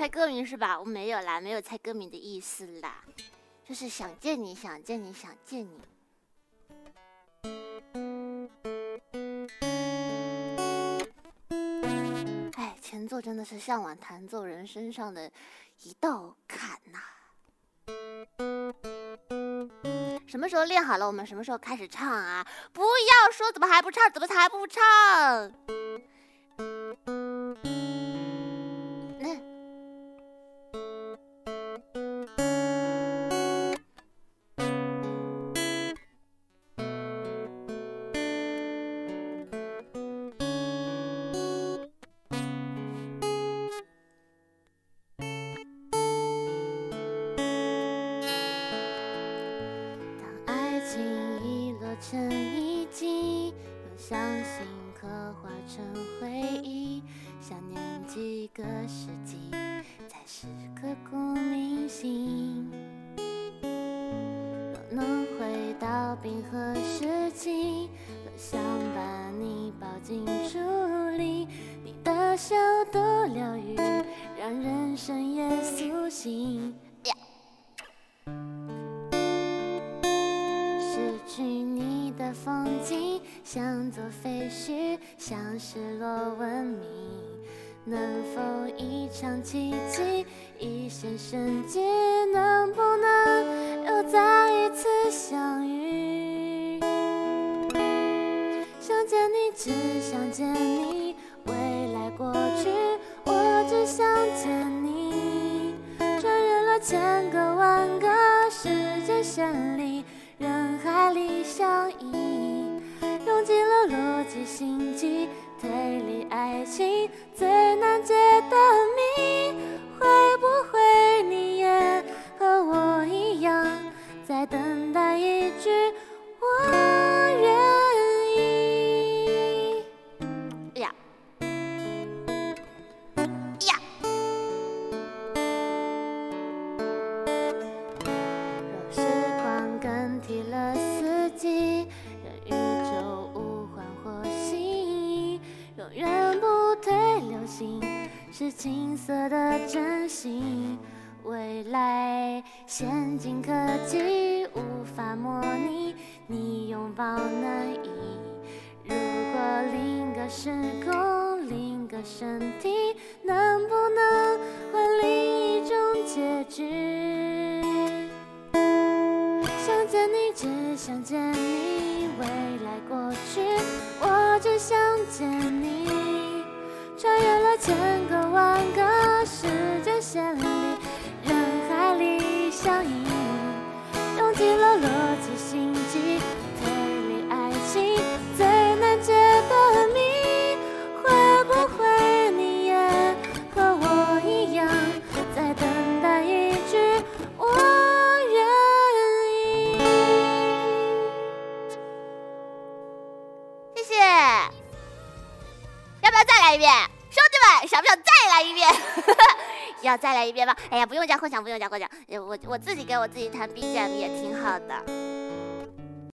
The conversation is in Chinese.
猜歌名是吧？我没有啦没有猜歌名的意思啦。就是想见你想见你想见你。哎前奏真的是向往弹奏人身上的一道坎呐。什么时候练好了我们什么时候开始唱啊？不要说怎么还不唱怎么才不唱？已经用相信刻画成回忆想念几个世纪才是刻骨铭心若能回到冰河时期多想把你抱进处里你的笑多疗愈让人生也苏醒。失去你的风景像座废墟像失落文明能否一场奇迹一线生机能不能又再一次相遇？想见你只想见你未来过去我只想见你穿越了千个万个时间线。理想。青涩的真心，未来先进科技无法模拟，你拥抱难以。如果另个时空，另个身体，能不能换另一种结局？想见你，只想见你，未来过去，我只想见你。逻辑心机推理爱情最难解的谜会不会你也和我一样在等待一句我愿意谢谢。要不要再来一遍？兄弟们想不想再来一遍？要再来一遍吗哎呀不用加混响不用加混响我我自己给我自己弹 bgm 也挺好的。